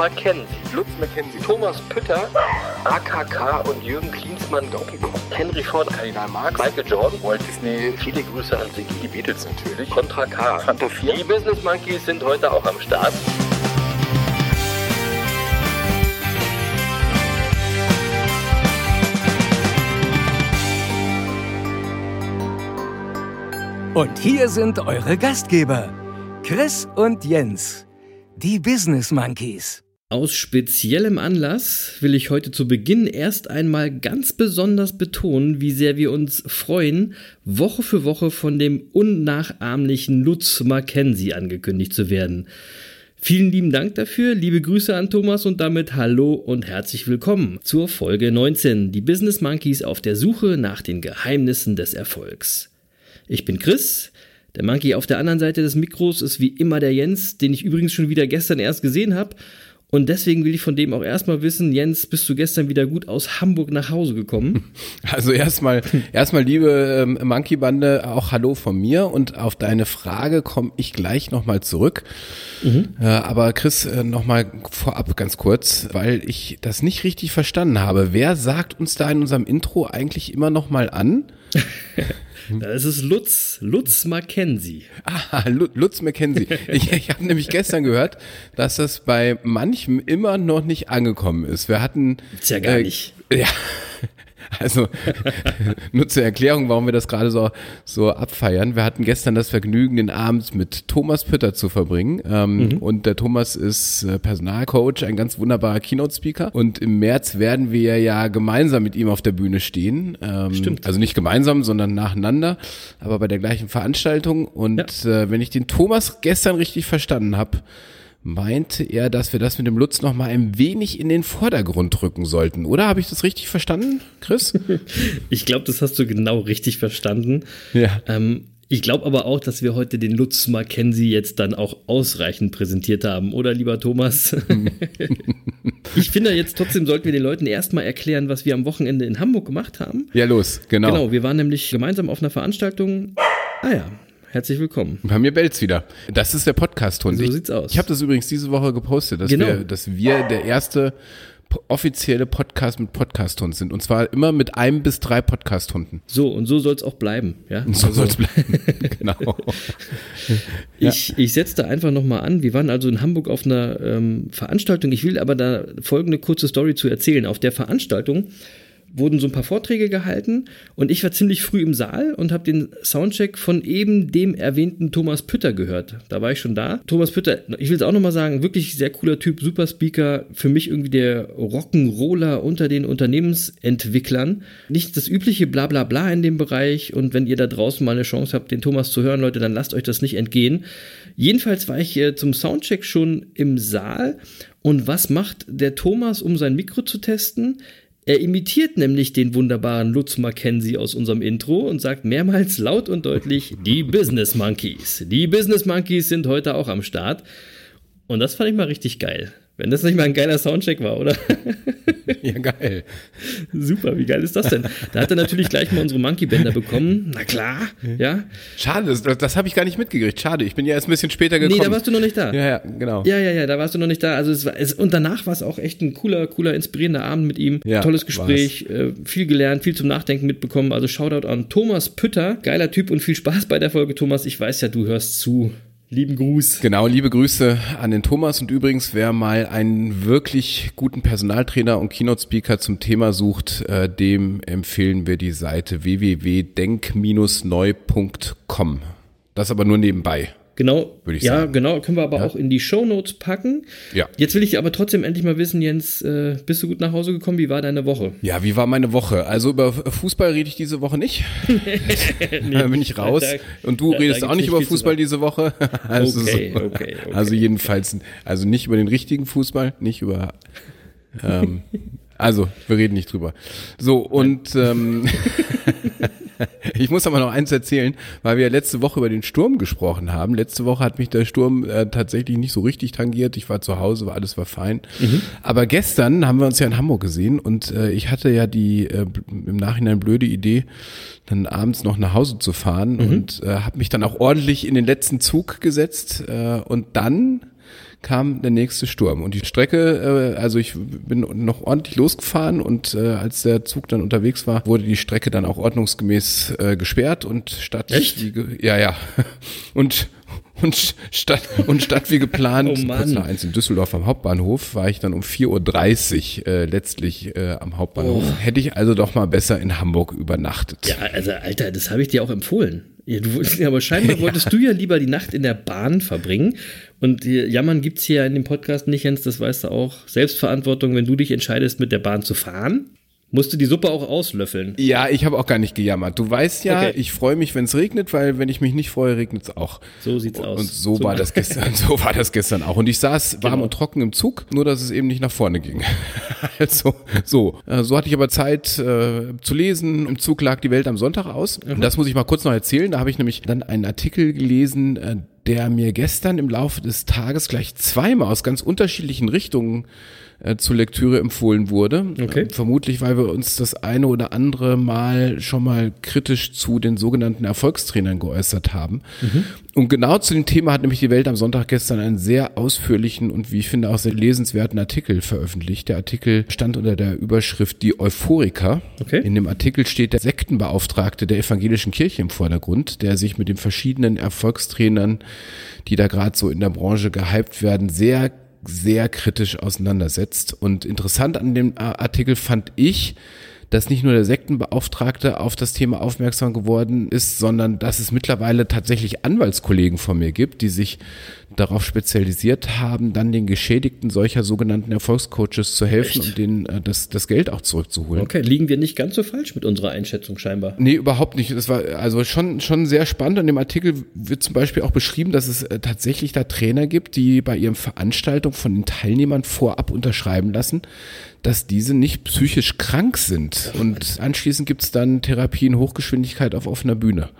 Mackenzie, Lutz Mackenzie, Thomas Pütter, AKK und Jürgen Klinsmann, Donkey Kong, Henry Ford, Kardinal Marx, Michael Jordan, Walt Disney, viele Grüße an Siggi, die Beatles natürlich, Contra K, Kanto 4. Die Business Monkeys sind heute auch am Start. Und hier sind eure Gastgeber, Chris und Jens, die Business Monkeys. Aus speziellem Anlass will ich heute zu Beginn erst einmal ganz besonders betonen, wie sehr wir uns freuen, Woche für Woche von dem unnachahmlichen Lutz Mackenzie angekündigt zu werden. Vielen lieben Dank dafür, liebe Grüße an Thomas und damit hallo und herzlich willkommen zur Folge 19, die Business Monkeys auf der Suche nach den Geheimnissen des Erfolgs. Ich bin Chris. Der Monkey auf der anderen Seite des Mikros ist wie immer der Jens, den ich übrigens schon wieder gestern erst gesehen habe. Und deswegen will ich von dem auch erstmal wissen, Jens, bist du gestern wieder gut aus Hamburg nach Hause gekommen? Also erstmal, erstmal liebe ähm, Monkey Bande, auch Hallo von mir und auf deine Frage komme ich gleich nochmal zurück. Mhm. Äh, aber Chris, äh, nochmal vorab ganz kurz, weil ich das nicht richtig verstanden habe. Wer sagt uns da in unserem Intro eigentlich immer nochmal an? Das ist Lutz, Lutz Mackenzie. Ah, Lutz Mackenzie. Ich, ich habe nämlich gestern gehört, dass das bei manchem immer noch nicht angekommen ist. Wir hatten. Ist ja gar äh, nicht. Ja. Also nur zur Erklärung, warum wir das gerade so, so abfeiern. Wir hatten gestern das Vergnügen, den Abend mit Thomas Pütter zu verbringen. Ähm, mhm. Und der Thomas ist äh, Personalcoach, ein ganz wunderbarer Keynote-Speaker. Und im März werden wir ja gemeinsam mit ihm auf der Bühne stehen. Ähm, Stimmt. Also nicht gemeinsam, sondern nacheinander, aber bei der gleichen Veranstaltung. Und ja. äh, wenn ich den Thomas gestern richtig verstanden habe, meinte er, dass wir das mit dem Lutz noch mal ein wenig in den Vordergrund rücken sollten. Oder habe ich das richtig verstanden, Chris? ich glaube, das hast du genau richtig verstanden. Ja. Ähm, ich glaube aber auch, dass wir heute den Lutz Mackenzie jetzt dann auch ausreichend präsentiert haben, oder lieber Thomas? ich finde jetzt trotzdem sollten wir den Leuten erstmal erklären, was wir am Wochenende in Hamburg gemacht haben. Ja, los, genau. Genau, wir waren nämlich gemeinsam auf einer Veranstaltung. Ah ja, Herzlich willkommen. Bei mir bellt's wieder. Das ist der Podcast-Hund. So ich, sieht's aus. Ich habe das übrigens diese Woche gepostet, dass, genau. wir, dass wir der erste offizielle Podcast mit Podcast-Hund sind. Und zwar immer mit einem bis drei Podcast-Hunden. So, und so soll's auch bleiben. Ja? Und so also. soll's bleiben. genau. ich, ja. ich setze da einfach nochmal an. Wir waren also in Hamburg auf einer ähm, Veranstaltung. Ich will aber da folgende kurze Story zu erzählen. Auf der Veranstaltung wurden so ein paar Vorträge gehalten und ich war ziemlich früh im Saal und habe den Soundcheck von eben dem erwähnten Thomas Pütter gehört. Da war ich schon da. Thomas Pütter, ich will es auch nochmal sagen, wirklich sehr cooler Typ, super Speaker, für mich irgendwie der Rock'n'Roller unter den Unternehmensentwicklern. Nicht das übliche Blablabla Bla Bla in dem Bereich und wenn ihr da draußen mal eine Chance habt, den Thomas zu hören, Leute, dann lasst euch das nicht entgehen. Jedenfalls war ich äh, zum Soundcheck schon im Saal und was macht der Thomas, um sein Mikro zu testen? Er imitiert nämlich den wunderbaren Lutz Mackenzie aus unserem Intro und sagt mehrmals laut und deutlich, die Business Monkeys. Die Business Monkeys sind heute auch am Start. Und das fand ich mal richtig geil. Wenn das nicht mal ein geiler Soundcheck war, oder? Ja, geil. Super, wie geil ist das denn? Da hat er natürlich gleich mal unsere Monkey-Bänder bekommen. Na klar, ja. Schade, das, das habe ich gar nicht mitgekriegt. Schade, ich bin ja erst ein bisschen später gekommen. Nee, da warst du noch nicht da. Ja, ja, genau. Ja, ja, ja, da warst du noch nicht da. Also es war, es, und danach war es auch echt ein cooler, cooler, inspirierender Abend mit ihm. Ja, Tolles Gespräch, äh, viel gelernt, viel zum Nachdenken mitbekommen. Also Shoutout an Thomas Pütter. Geiler Typ und viel Spaß bei der Folge, Thomas. Ich weiß ja, du hörst zu. Lieben Gruß. Genau, liebe Grüße an den Thomas. Und übrigens, wer mal einen wirklich guten Personaltrainer und Keynote-Speaker zum Thema sucht, äh, dem empfehlen wir die Seite www.denk-neu.com. Das aber nur nebenbei. Genau, würde ich ja, sagen. genau, können wir aber ja? auch in die Show Notes packen. Ja. Jetzt will ich aber trotzdem endlich mal wissen, Jens, äh, bist du gut nach Hause gekommen? Wie war deine Woche? Ja, wie war meine Woche? Also über Fußball rede ich diese Woche nicht. nee, da bin ich raus. Da, Und du da, redest da auch nicht über Fußball diese Woche. also, okay, okay, okay, also jedenfalls, also nicht über den richtigen Fußball, nicht über ähm, also, wir reden nicht drüber. So, und ähm, Ich muss aber noch eins erzählen, weil wir letzte Woche über den Sturm gesprochen haben. Letzte Woche hat mich der Sturm äh, tatsächlich nicht so richtig tangiert. Ich war zu Hause, war alles war fein. Mhm. Aber gestern haben wir uns ja in Hamburg gesehen und äh, ich hatte ja die äh, im Nachhinein blöde Idee, dann abends noch nach Hause zu fahren mhm. und äh, habe mich dann auch ordentlich in den letzten Zug gesetzt äh, und dann kam der nächste Sturm. Und die Strecke, äh, also ich bin noch ordentlich losgefahren und äh, als der Zug dann unterwegs war, wurde die Strecke dann auch ordnungsgemäß äh, gesperrt und statt Echt? Wie, ja, ja. Und und statt, und statt wie geplant, oh kurz nach eins in Düsseldorf am Hauptbahnhof, war ich dann um 4.30 Uhr äh, letztlich äh, am Hauptbahnhof. Oh. Hätte ich also doch mal besser in Hamburg übernachtet. Ja, also Alter, das habe ich dir auch empfohlen. Ja, du, aber scheinbar wolltest ja. du ja lieber die Nacht in der Bahn verbringen. Und Jammern gibt es hier in dem Podcast nicht, Jens, das weißt du auch. Selbstverantwortung, wenn du dich entscheidest, mit der Bahn zu fahren. Musst du die Suppe auch auslöffeln? Ja, ich habe auch gar nicht gejammert. Du weißt ja, okay. ich freue mich, wenn es regnet, weil wenn ich mich nicht freue, regnet es auch. So sieht's aus. Und so, so, war das gestern. So war das gestern auch. Und ich saß warm genau. und trocken im Zug, nur dass es eben nicht nach vorne ging. also so, äh, so hatte ich aber Zeit äh, zu lesen. Im Zug lag die Welt am Sonntag aus. Mhm. Und das muss ich mal kurz noch erzählen. Da habe ich nämlich dann einen Artikel gelesen, äh, der mir gestern im Laufe des Tages gleich zweimal aus ganz unterschiedlichen Richtungen äh, zur Lektüre empfohlen wurde. Okay. Äh, vermutlich, weil wir uns das eine oder andere Mal schon mal kritisch zu den sogenannten Erfolgstrainern geäußert haben. Mhm. Und genau zu dem Thema hat nämlich die Welt am Sonntag gestern einen sehr ausführlichen und wie ich finde auch sehr lesenswerten Artikel veröffentlicht. Der Artikel stand unter der Überschrift Die Euphoriker. Okay. In dem Artikel steht der Sektenbeauftragte der evangelischen Kirche im Vordergrund, der sich mit den verschiedenen Erfolgstrainern, die da gerade so in der Branche gehypt werden, sehr sehr kritisch auseinandersetzt. Und interessant an dem Artikel fand ich, dass nicht nur der Sektenbeauftragte auf das Thema aufmerksam geworden ist, sondern dass es mittlerweile tatsächlich Anwaltskollegen von mir gibt, die sich darauf spezialisiert haben, dann den Geschädigten solcher sogenannten Erfolgscoaches zu helfen Echt? und denen äh, das, das Geld auch zurückzuholen. Okay, liegen wir nicht ganz so falsch mit unserer Einschätzung scheinbar. Nee, überhaupt nicht. Das war also schon, schon sehr spannend. In dem Artikel wird zum Beispiel auch beschrieben, dass es äh, tatsächlich da Trainer gibt, die bei ihren Veranstaltungen von den Teilnehmern vorab unterschreiben lassen, dass diese nicht psychisch krank sind. Und anschließend gibt es dann Therapie in Hochgeschwindigkeit auf offener Bühne.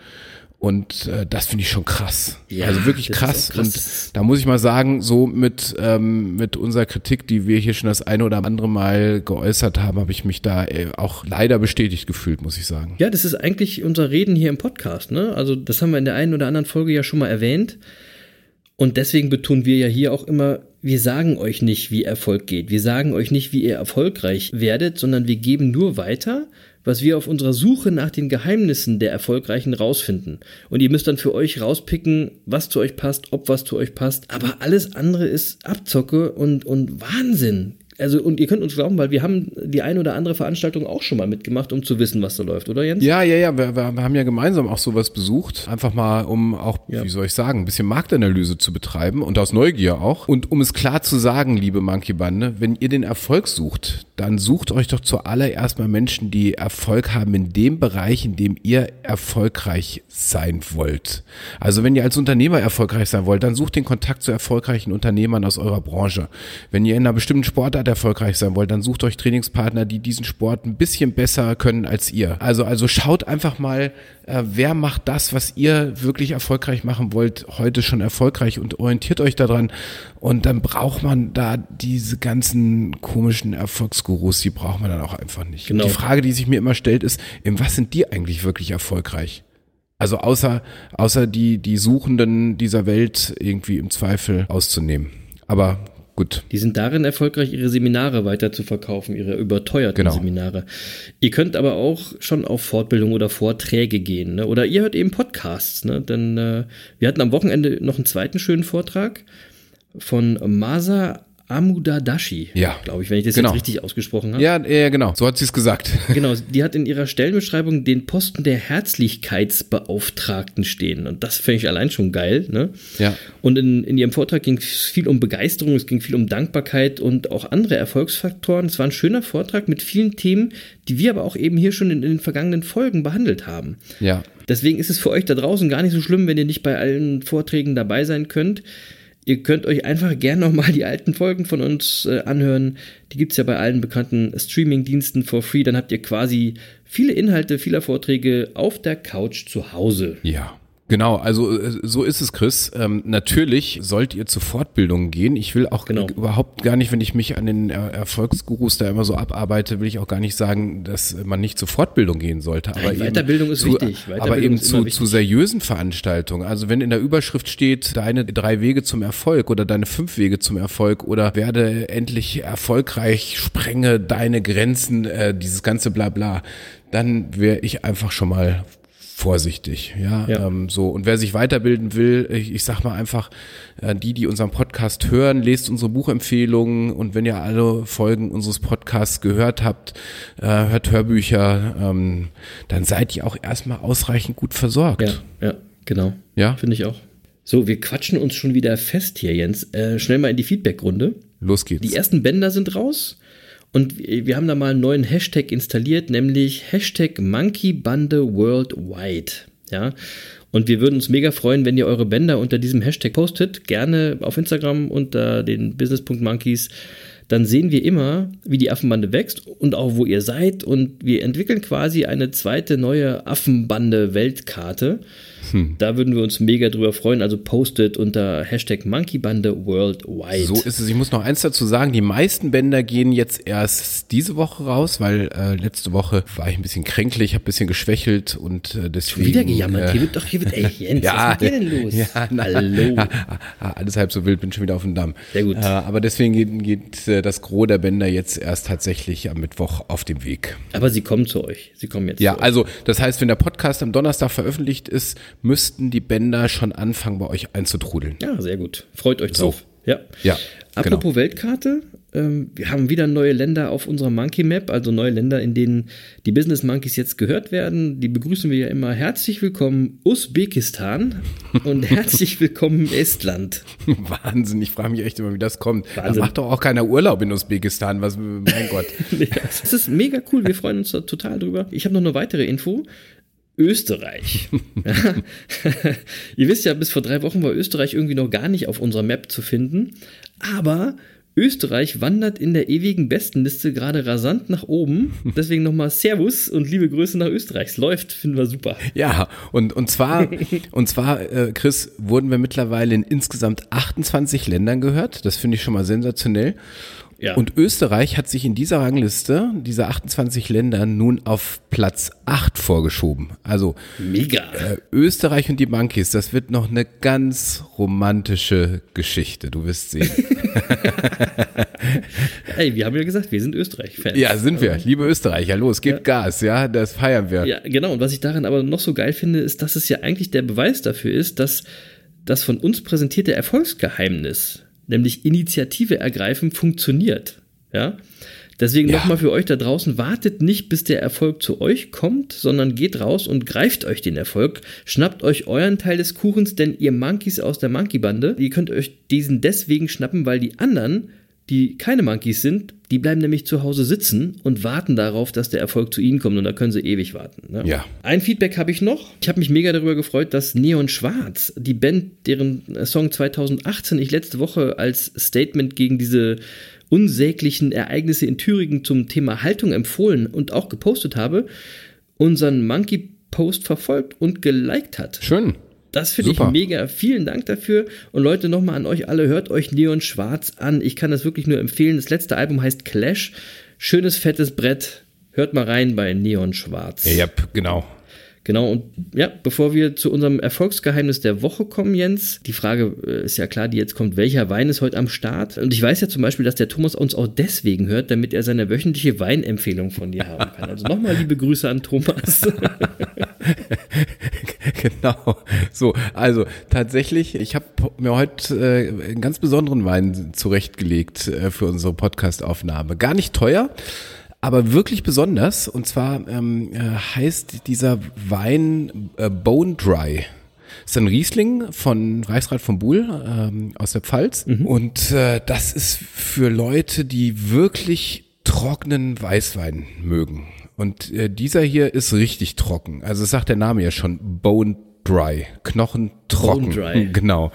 Und äh, das finde ich schon krass. Ja, also wirklich krass. krass. Und da muss ich mal sagen, so mit, ähm, mit unserer Kritik, die wir hier schon das eine oder andere Mal geäußert haben, habe ich mich da äh, auch leider bestätigt gefühlt, muss ich sagen. Ja, das ist eigentlich unser Reden hier im Podcast. Ne? Also das haben wir in der einen oder anderen Folge ja schon mal erwähnt. Und deswegen betonen wir ja hier auch immer, wir sagen euch nicht, wie Erfolg geht. Wir sagen euch nicht, wie ihr erfolgreich werdet, sondern wir geben nur weiter, was wir auf unserer Suche nach den Geheimnissen der Erfolgreichen rausfinden. Und ihr müsst dann für euch rauspicken, was zu euch passt, ob was zu euch passt. Aber alles andere ist Abzocke und, und Wahnsinn also und ihr könnt uns glauben, weil wir haben die eine oder andere Veranstaltung auch schon mal mitgemacht, um zu wissen, was da läuft, oder Jens? Ja, ja, ja. Wir, wir haben ja gemeinsam auch sowas besucht. Einfach mal, um auch, ja. wie soll ich sagen, ein bisschen Marktanalyse zu betreiben und aus Neugier auch. Und um es klar zu sagen, liebe Monkey Bande, wenn ihr den Erfolg sucht, dann sucht euch doch zuallererst mal Menschen, die Erfolg haben in dem Bereich, in dem ihr erfolgreich sein wollt. Also wenn ihr als Unternehmer erfolgreich sein wollt, dann sucht den Kontakt zu erfolgreichen Unternehmern aus eurer Branche. Wenn ihr in einer bestimmten Sportart erfolgreich sein wollt, dann sucht euch Trainingspartner, die diesen Sport ein bisschen besser können als ihr. Also, also schaut einfach mal, äh, wer macht das, was ihr wirklich erfolgreich machen wollt, heute schon erfolgreich und orientiert euch daran. Und dann braucht man da diese ganzen komischen Erfolgsgurus, die braucht man dann auch einfach nicht. Genau. Die Frage, die sich mir immer stellt, ist, in was sind die eigentlich wirklich erfolgreich? Also außer, außer die, die Suchenden dieser Welt irgendwie im Zweifel auszunehmen. Aber Gut. Die sind darin erfolgreich, ihre Seminare weiter zu verkaufen, ihre überteuerten genau. Seminare. Ihr könnt aber auch schon auf Fortbildung oder Vorträge gehen. Ne? Oder ihr hört eben Podcasts. Ne? Denn äh, wir hatten am Wochenende noch einen zweiten schönen Vortrag von Masa Amudadashi, ja. glaube ich, wenn ich das genau. jetzt richtig ausgesprochen habe. Ja, ja, genau, so hat sie es gesagt. Genau, die hat in ihrer Stellenbeschreibung den Posten der Herzlichkeitsbeauftragten stehen und das finde ich allein schon geil. Ne? Ja. Und in, in ihrem Vortrag ging es viel um Begeisterung, es ging viel um Dankbarkeit und auch andere Erfolgsfaktoren. Es war ein schöner Vortrag mit vielen Themen, die wir aber auch eben hier schon in, in den vergangenen Folgen behandelt haben. Ja. Deswegen ist es für euch da draußen gar nicht so schlimm, wenn ihr nicht bei allen Vorträgen dabei sein könnt Ihr könnt euch einfach gerne nochmal die alten Folgen von uns äh, anhören. Die gibt es ja bei allen bekannten Streaming-Diensten for free. Dann habt ihr quasi viele Inhalte, viele Vorträge auf der Couch zu Hause. Ja. Genau, also äh, so ist es, Chris. Ähm, natürlich sollt ihr zu Fortbildungen gehen. Ich will auch genau. überhaupt gar nicht, wenn ich mich an den Erfolgsgurus da immer so abarbeite, will ich auch gar nicht sagen, dass man nicht zur Fortbildung gehen sollte. Aber Nein, Weiterbildung ist zu, wichtig. Weiterbildung aber eben zu, zu seriösen Veranstaltungen. Also wenn in der Überschrift steht, deine drei Wege zum Erfolg oder deine fünf Wege zum Erfolg oder werde endlich erfolgreich, sprenge deine Grenzen, äh, dieses ganze Blabla, dann wäre ich einfach schon mal vorsichtig, ja, ja. Ähm, so und wer sich weiterbilden will, ich, ich sag mal einfach, äh, die, die unseren Podcast hören, lest unsere Buchempfehlungen und wenn ihr alle Folgen unseres Podcasts gehört habt, äh, hört Hörbücher, ähm, dann seid ihr auch erstmal ausreichend gut versorgt. Ja, ja, genau. Ja, finde ich auch. So, wir quatschen uns schon wieder fest hier, Jens. Äh, schnell mal in die Feedbackrunde. Los geht's. Die ersten Bänder sind raus. Und wir haben da mal einen neuen Hashtag installiert, nämlich Hashtag Monkeybande Worldwide. Ja. Und wir würden uns mega freuen, wenn ihr eure Bänder unter diesem Hashtag postet. Gerne auf Instagram unter den Business.monkeys. Dann sehen wir immer, wie die Affenbande wächst und auch wo ihr seid. Und wir entwickeln quasi eine zweite neue Affenbande-Weltkarte. Hm. Da würden wir uns mega drüber freuen. Also postet unter Hashtag Monkeybande Worldwide. So ist es. Ich muss noch eins dazu sagen. Die meisten Bänder gehen jetzt erst diese Woche raus, weil äh, letzte Woche war ich ein bisschen kränklich, habe ein bisschen geschwächelt und äh, deswegen. Schon wieder gejammert. Äh, hier wird doch, hier wird, ey Jens, ja, was ist denn los? Ja, na, Hallo. Alles halb so wild, bin schon wieder auf dem Damm. Sehr gut. Äh, aber deswegen geht, geht äh, das Gros der Bänder jetzt erst tatsächlich am Mittwoch auf dem Weg. Aber sie kommen zu euch. Sie kommen jetzt. Ja, also das heißt, wenn der Podcast am Donnerstag veröffentlicht ist, müssten die Bänder schon anfangen, bei euch einzutrudeln. Ja, sehr gut. Freut euch drauf. So. Ja. ja. Apropos genau. Weltkarte, ähm, wir haben wieder neue Länder auf unserer Monkey Map, also neue Länder, in denen die Business Monkeys jetzt gehört werden. Die begrüßen wir ja immer. Herzlich willkommen Usbekistan und herzlich willkommen Estland. Wahnsinn, ich frage mich echt immer, wie das kommt. Wahnsinn. Da macht doch auch keiner Urlaub in Usbekistan, was, mein Gott. das ist mega cool, wir freuen uns da total drüber. Ich habe noch eine weitere Info. Österreich. Ihr wisst ja, bis vor drei Wochen war Österreich irgendwie noch gar nicht auf unserer Map zu finden. Aber Österreich wandert in der ewigen Bestenliste gerade rasant nach oben. Deswegen nochmal Servus und liebe Grüße nach Österreich. Es läuft, finden wir super. Ja, und, und zwar, und zwar, äh, Chris, wurden wir mittlerweile in insgesamt 28 Ländern gehört. Das finde ich schon mal sensationell. Ja. Und Österreich hat sich in dieser Rangliste, dieser 28 Länder, nun auf Platz 8 vorgeschoben. Also mega. Äh, Österreich und die Monkeys, das wird noch eine ganz romantische Geschichte. Du wirst sehen. Ey, wir haben ja gesagt, wir sind Österreich-Fans. Ja, sind wir. Liebe Österreicher, los, gebt ja. Gas, ja, das feiern wir. Ja, genau. Und was ich daran aber noch so geil finde, ist, dass es ja eigentlich der Beweis dafür ist, dass das von uns präsentierte Erfolgsgeheimnis nämlich Initiative ergreifen, funktioniert. Ja. Deswegen ja. nochmal für euch da draußen, wartet nicht, bis der Erfolg zu euch kommt, sondern geht raus und greift euch den Erfolg, schnappt euch euren Teil des Kuchens, denn ihr Monkeys aus der Monkey-Bande, ihr könnt euch diesen deswegen schnappen, weil die anderen die keine Monkeys sind, die bleiben nämlich zu Hause sitzen und warten darauf, dass der Erfolg zu ihnen kommt und da können sie ewig warten. Ne? Ja. Ein Feedback habe ich noch. Ich habe mich mega darüber gefreut, dass Neon Schwarz, die Band, deren Song 2018 ich letzte Woche als Statement gegen diese unsäglichen Ereignisse in Thüringen zum Thema Haltung empfohlen und auch gepostet habe, unseren Monkey Post verfolgt und geliked hat. Schön. Das finde ich mega. Vielen Dank dafür. Und Leute, nochmal an euch alle, hört euch Neon Schwarz an. Ich kann das wirklich nur empfehlen. Das letzte Album heißt Clash. Schönes, fettes Brett. Hört mal rein bei Neon Schwarz. Ja, genau. Genau, und ja, bevor wir zu unserem Erfolgsgeheimnis der Woche kommen, Jens, die Frage äh, ist ja klar, die jetzt kommt, welcher Wein ist heute am Start? Und ich weiß ja zum Beispiel, dass der Thomas uns auch deswegen hört, damit er seine wöchentliche Weinempfehlung von dir haben kann. Also nochmal liebe Grüße an Thomas. genau. So, also tatsächlich, ich habe mir heute äh, einen ganz besonderen Wein zurechtgelegt äh, für unsere Podcast-Aufnahme. Gar nicht teuer aber wirklich besonders. Und zwar ähm, äh, heißt dieser Wein äh, Bone Dry. ist ein Riesling von Reichsrat von Buhl ähm, aus der Pfalz. Mhm. Und äh, das ist für Leute, die wirklich trockenen Weißwein mögen. Und äh, dieser hier ist richtig trocken. Also sagt der Name ja schon, Bone Dry. Knochen trocken. Dry. Genau.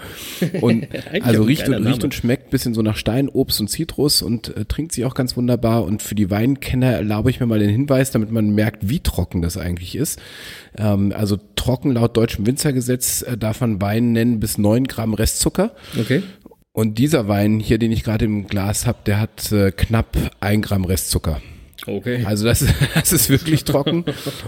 Und also riecht und, riecht und schmeckt bisschen so nach Stein, Obst und Zitrus und äh, trinkt sich auch ganz wunderbar. Und für die Weinkenner erlaube ich mir mal den Hinweis, damit man merkt, wie trocken das eigentlich ist. Ähm, also trocken laut deutschem Winzergesetz äh, darf man Wein nennen bis neun Gramm Restzucker. Okay. Und dieser Wein hier, den ich gerade im Glas habe, der hat äh, knapp ein Gramm Restzucker. Okay. Also das, das ist wirklich trocken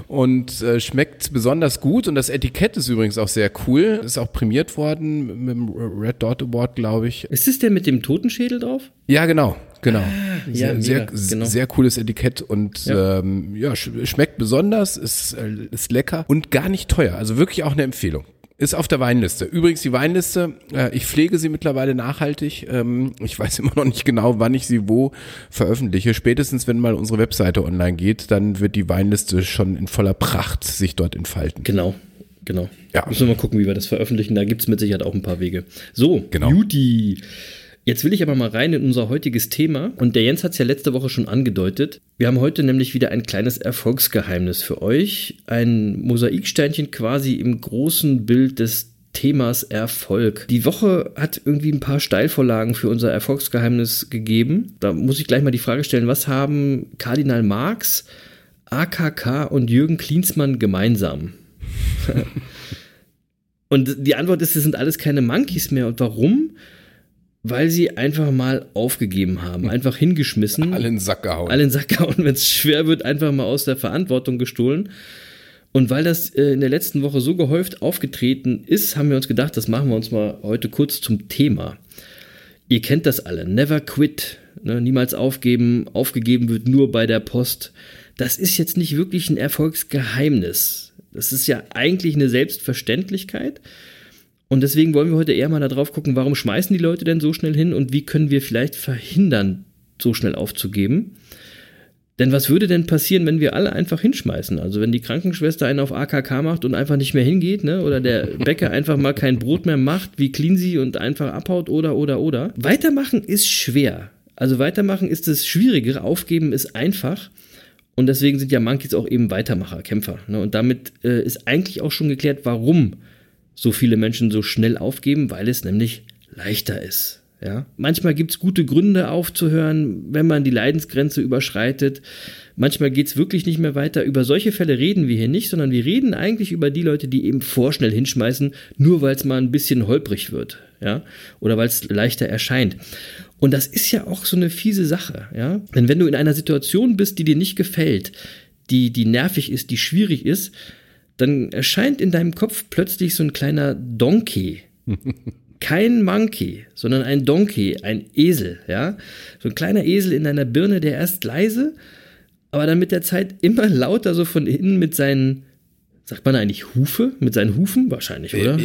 und äh, schmeckt besonders gut. Und das Etikett ist übrigens auch sehr cool. Ist auch prämiert worden mit dem Red Dot Award, glaube ich. Ist es der mit dem Totenschädel drauf? Ja, genau. Genau. Ah, sehr, ja, sehr, genau. sehr cooles Etikett und ja, ähm, ja schmeckt besonders, ist, äh, ist lecker und gar nicht teuer. Also wirklich auch eine Empfehlung. Ist auf der Weinliste. Übrigens die Weinliste, äh, ich pflege sie mittlerweile nachhaltig. Ähm, ich weiß immer noch nicht genau, wann ich sie wo veröffentliche. Spätestens, wenn mal unsere Webseite online geht, dann wird die Weinliste schon in voller Pracht sich dort entfalten. Genau. Genau. Ja. Müssen wir mal gucken, wie wir das veröffentlichen. Da gibt es mit Sicherheit auch ein paar Wege. So, genau. Judy. Jetzt will ich aber mal rein in unser heutiges Thema. Und der Jens hat es ja letzte Woche schon angedeutet. Wir haben heute nämlich wieder ein kleines Erfolgsgeheimnis für euch. Ein Mosaiksteinchen quasi im großen Bild des Themas Erfolg. Die Woche hat irgendwie ein paar Steilvorlagen für unser Erfolgsgeheimnis gegeben. Da muss ich gleich mal die Frage stellen, was haben Kardinal Marx, AKK und Jürgen Klinsmann gemeinsam? und die Antwort ist, es sind alles keine Monkeys mehr. Und warum? Weil sie einfach mal aufgegeben haben, einfach hingeschmissen. Alle in den Sack gehauen. Alle in den Sack gehauen, wenn es schwer wird, einfach mal aus der Verantwortung gestohlen. Und weil das äh, in der letzten Woche so gehäuft aufgetreten ist, haben wir uns gedacht, das machen wir uns mal heute kurz zum Thema. Ihr kennt das alle, never quit, ne? niemals aufgeben, aufgegeben wird nur bei der Post. Das ist jetzt nicht wirklich ein Erfolgsgeheimnis. Das ist ja eigentlich eine Selbstverständlichkeit. Und deswegen wollen wir heute eher mal darauf gucken, warum schmeißen die Leute denn so schnell hin und wie können wir vielleicht verhindern, so schnell aufzugeben. Denn was würde denn passieren, wenn wir alle einfach hinschmeißen? Also wenn die Krankenschwester einen auf AKK macht und einfach nicht mehr hingeht, ne? Oder der Bäcker einfach mal kein Brot mehr macht, wie clean sie und einfach abhaut oder oder oder. Weitermachen ist schwer. Also weitermachen ist das Schwierigere, aufgeben ist einfach. Und deswegen sind ja Monkeys auch eben Weitermacher, Kämpfer. Ne? Und damit äh, ist eigentlich auch schon geklärt, warum so viele Menschen so schnell aufgeben, weil es nämlich leichter ist. Ja? Manchmal gibt es gute Gründe aufzuhören, wenn man die Leidensgrenze überschreitet. Manchmal geht es wirklich nicht mehr weiter. Über solche Fälle reden wir hier nicht, sondern wir reden eigentlich über die Leute, die eben vorschnell hinschmeißen, nur weil es mal ein bisschen holprig wird. Ja? Oder weil es leichter erscheint. Und das ist ja auch so eine fiese Sache. Ja? Denn wenn du in einer Situation bist, die dir nicht gefällt, die, die nervig ist, die schwierig ist, dann erscheint in deinem Kopf plötzlich so ein kleiner Donkey. Kein Monkey, sondern ein Donkey, ein Esel, ja. So ein kleiner Esel in deiner Birne, der erst leise, aber dann mit der Zeit immer lauter so von innen mit seinen, sagt man eigentlich Hufe? Mit seinen Hufen? Wahrscheinlich, oder?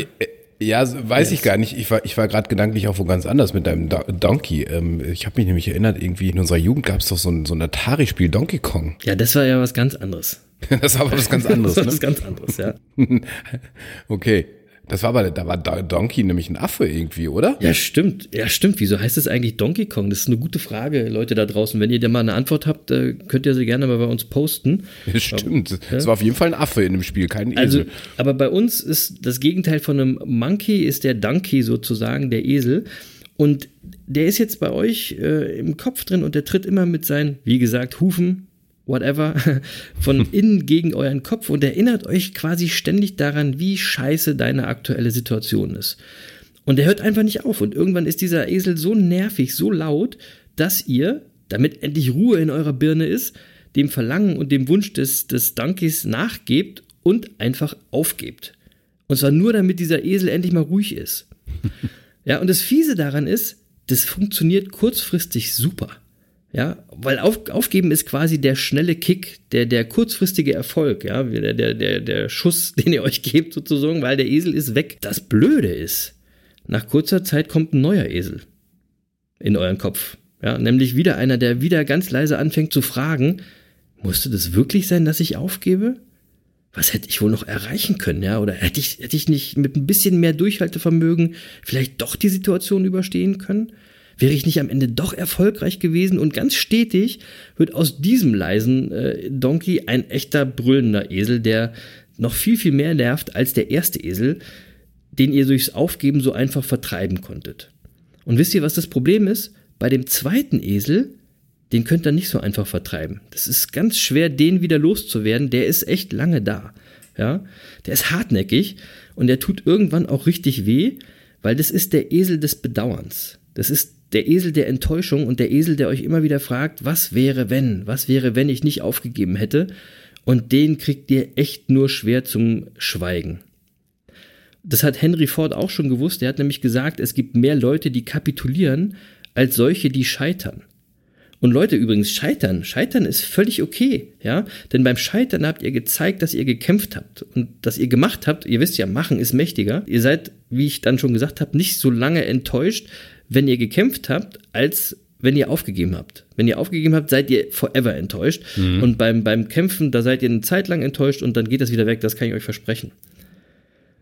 Ja, weiß yes. ich gar nicht. Ich war, ich war gerade gedanklich auch wo ganz anders mit deinem Donkey. Ähm, ich habe mich nämlich erinnert, irgendwie in unserer Jugend gab es doch so ein, so ein Atari-Spiel Donkey Kong. Ja, das war ja was ganz anderes. das war aber was ganz anderes. das war was ne? ganz anderes, ja. okay. Das war aber, da war Donkey nämlich ein Affe irgendwie, oder? Ja, stimmt. Ja, stimmt. Wieso heißt es eigentlich Donkey Kong? Das ist eine gute Frage, Leute da draußen. Wenn ihr da mal eine Antwort habt, äh, könnt ihr sie gerne mal bei uns posten. Ja, stimmt. Es ja? war auf jeden Fall ein Affe in dem Spiel, kein Esel. Also, aber bei uns ist das Gegenteil von einem Monkey, ist der Donkey sozusagen, der Esel. Und der ist jetzt bei euch äh, im Kopf drin und der tritt immer mit seinen, wie gesagt, Hufen whatever, von innen gegen euren Kopf und erinnert euch quasi ständig daran, wie scheiße deine aktuelle Situation ist. Und er hört einfach nicht auf. Und irgendwann ist dieser Esel so nervig, so laut, dass ihr, damit endlich Ruhe in eurer Birne ist, dem Verlangen und dem Wunsch des, des Donkeys nachgebt und einfach aufgebt. Und zwar nur, damit dieser Esel endlich mal ruhig ist. ja, und das Fiese daran ist, das funktioniert kurzfristig super. Ja, weil auf, aufgeben ist quasi der schnelle Kick, der, der kurzfristige Erfolg, ja, der, der, der, der Schuss, den ihr euch gebt sozusagen, weil der Esel ist weg. Das Blöde ist, nach kurzer Zeit kommt ein neuer Esel in euren Kopf. Ja, nämlich wieder einer, der wieder ganz leise anfängt zu fragen, musste das wirklich sein, dass ich aufgebe? Was hätte ich wohl noch erreichen können, ja? Oder hätte ich, hätte ich nicht mit ein bisschen mehr Durchhaltevermögen vielleicht doch die Situation überstehen können? Wäre ich nicht am Ende doch erfolgreich gewesen und ganz stetig wird aus diesem leisen äh, Donkey ein echter brüllender Esel, der noch viel, viel mehr nervt als der erste Esel, den ihr durchs Aufgeben so einfach vertreiben konntet. Und wisst ihr, was das Problem ist? Bei dem zweiten Esel, den könnt ihr nicht so einfach vertreiben. Das ist ganz schwer, den wieder loszuwerden. Der ist echt lange da. Ja, der ist hartnäckig und der tut irgendwann auch richtig weh, weil das ist der Esel des Bedauerns. Das ist der Esel der Enttäuschung und der Esel, der euch immer wieder fragt, was wäre wenn? Was wäre, wenn ich nicht aufgegeben hätte? Und den kriegt ihr echt nur schwer zum Schweigen. Das hat Henry Ford auch schon gewusst. Er hat nämlich gesagt, es gibt mehr Leute, die kapitulieren, als solche, die scheitern. Und Leute übrigens, scheitern, scheitern ist völlig okay, ja, denn beim Scheitern habt ihr gezeigt, dass ihr gekämpft habt und dass ihr gemacht habt. Ihr wisst ja, machen ist mächtiger. Ihr seid, wie ich dann schon gesagt habe, nicht so lange enttäuscht, wenn ihr gekämpft habt, als wenn ihr aufgegeben habt. Wenn ihr aufgegeben habt, seid ihr forever enttäuscht. Mhm. Und beim, beim Kämpfen, da seid ihr eine Zeit lang enttäuscht und dann geht das wieder weg, das kann ich euch versprechen.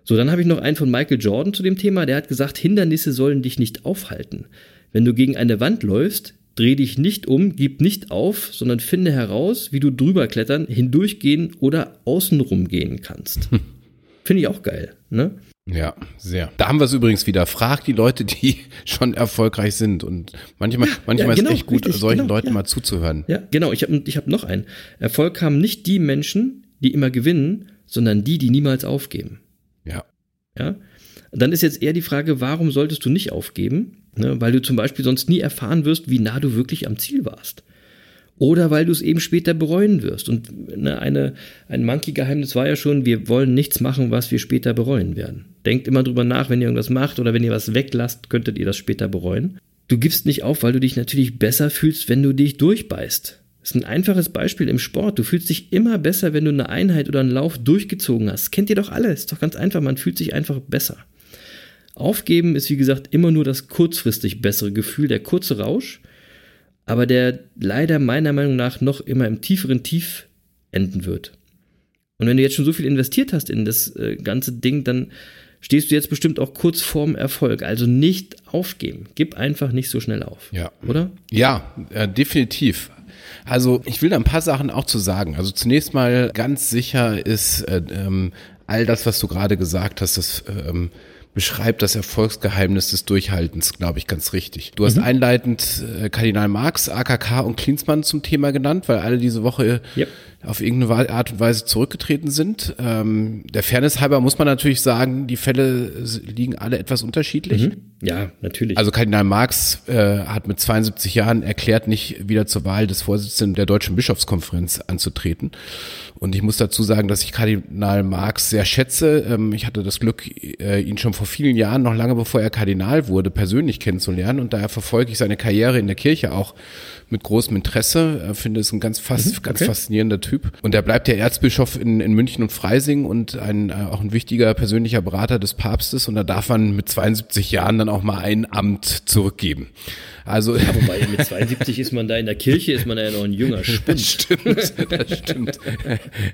So, dann habe ich noch einen von Michael Jordan zu dem Thema, der hat gesagt, Hindernisse sollen dich nicht aufhalten. Wenn du gegen eine Wand läufst, dreh dich nicht um, gib nicht auf, sondern finde heraus, wie du drüber klettern, hindurchgehen oder außenrum gehen kannst. Finde ich auch geil, ne? Ja, sehr. Da haben wir es übrigens wieder. Frag die Leute, die schon erfolgreich sind. Und manchmal, manchmal ja, genau, ist es echt gut, richtig, solchen genau, Leuten ja. mal zuzuhören. Ja, genau. Ich habe ich hab noch einen. Erfolg haben nicht die Menschen, die immer gewinnen, sondern die, die niemals aufgeben. Ja. Ja. Dann ist jetzt eher die Frage, warum solltest du nicht aufgeben? Ne, weil du zum Beispiel sonst nie erfahren wirst, wie nah du wirklich am Ziel warst. Oder weil du es eben später bereuen wirst. Und ne, eine, ein Monkey-Geheimnis war ja schon, wir wollen nichts machen, was wir später bereuen werden. Denkt immer drüber nach, wenn ihr irgendwas macht oder wenn ihr was weglasst, könntet ihr das später bereuen. Du gibst nicht auf, weil du dich natürlich besser fühlst, wenn du dich durchbeißt. Das ist ein einfaches Beispiel im Sport. Du fühlst dich immer besser, wenn du eine Einheit oder einen Lauf durchgezogen hast. kennt ihr doch alle. Ist doch ganz einfach. Man fühlt sich einfach besser. Aufgeben ist wie gesagt immer nur das kurzfristig bessere Gefühl, der kurze Rausch, aber der leider meiner Meinung nach noch immer im tieferen Tief enden wird. Und wenn du jetzt schon so viel investiert hast in das äh, ganze Ding, dann stehst du jetzt bestimmt auch kurz vorm Erfolg. Also nicht aufgeben. Gib einfach nicht so schnell auf. Ja. Oder? Ja, äh, definitiv. Also ich will da ein paar Sachen auch zu sagen. Also zunächst mal ganz sicher ist äh, ähm, all das, was du gerade gesagt hast, das ähm, beschreibt das Erfolgsgeheimnis des Durchhaltens, glaube ich, ganz richtig. Du hast mhm. einleitend äh, Kardinal Marx, AKK und Klinsmann zum Thema genannt, weil alle diese Woche yep auf irgendeine Art und Weise zurückgetreten sind. Ähm, der Fairness halber muss man natürlich sagen, die Fälle liegen alle etwas unterschiedlich. Mhm. Ja, natürlich. Also Kardinal Marx äh, hat mit 72 Jahren erklärt, nicht wieder zur Wahl des Vorsitzenden der Deutschen Bischofskonferenz anzutreten. Und ich muss dazu sagen, dass ich Kardinal Marx sehr schätze. Ähm, ich hatte das Glück, äh, ihn schon vor vielen Jahren, noch lange bevor er Kardinal wurde, persönlich kennenzulernen. Und daher verfolge ich seine Karriere in der Kirche auch mit großem Interesse. Ich finde es ein ganz, fast, mhm, okay. ganz faszinierender Typ. Und er bleibt der Erzbischof in, in München und Freising und ein, äh, auch ein wichtiger persönlicher Berater des Papstes. Und da darf man mit 72 Jahren dann auch mal ein Amt zurückgeben. Also ja, wobei mit 72 ist man da in der Kirche, ist man ja noch ein junger Spund. Das stimmt, das stimmt.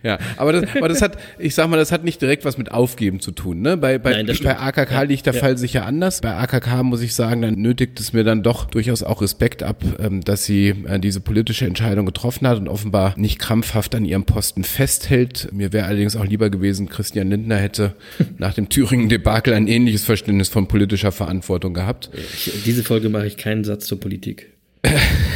Ja, aber das, aber das hat, ich sag mal, das hat nicht direkt was mit Aufgeben zu tun. Ne? Bei, bei, Nein, bei AKK ja, liegt der ja. Fall sicher anders. Bei AKK muss ich sagen, dann nötigt es mir dann doch durchaus auch Respekt ab, ähm, dass sie äh, diese politische Entscheidung getroffen hat und offenbar nicht krampfhaft an ihrem Posten festhält. Mir wäre allerdings auch lieber gewesen, Christian Lindner hätte nach dem Thüringen-Debakel ein ähnliches Verständnis von politischer Verantwortung gehabt. Ich, diese Folge mache ich keinen Satz zur Politik.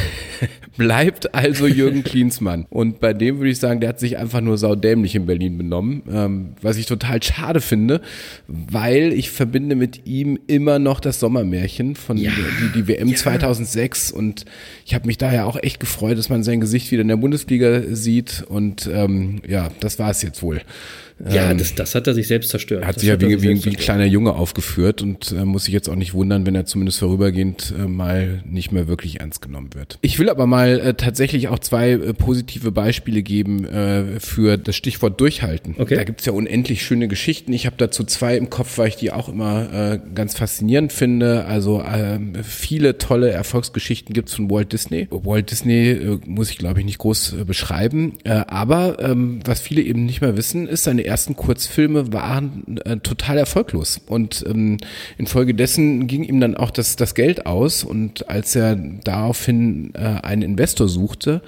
Bleibt also Jürgen Klinsmann. Und bei dem würde ich sagen, der hat sich einfach nur saudämlich in Berlin benommen, ähm, was ich total schade finde, weil ich verbinde mit ihm immer noch das Sommermärchen von ja, die, die WM ja. 2006 und ich habe mich daher auch echt gefreut, dass man sein Gesicht wieder in der Bundesliga sieht und ähm, ja, das war es jetzt wohl. Ja, ähm, das, das hat er sich selbst zerstört. Hat das sich ja wie, wie, ein kleiner Junge aufgeführt und äh, muss sich jetzt auch nicht wundern, wenn er zumindest vorübergehend äh, mal nicht mehr wirklich ernst genommen wird. Ich will aber mal äh, tatsächlich auch zwei äh, positive Beispiele geben äh, für das Stichwort Durchhalten. Okay. Da gibt's ja unendlich schöne Geschichten. Ich habe dazu zwei im Kopf, weil ich die auch immer äh, ganz faszinierend finde. Also äh, viele tolle Erfolgsgeschichten gibt's von Walt Disney. Walt Disney muss ich, glaube ich, nicht groß beschreiben. Aber ähm, was viele eben nicht mehr wissen, ist seine ersten Kurzfilme waren äh, total erfolglos. Und ähm, infolgedessen ging ihm dann auch das, das Geld aus. Und als er daraufhin äh, einen Investor suchte,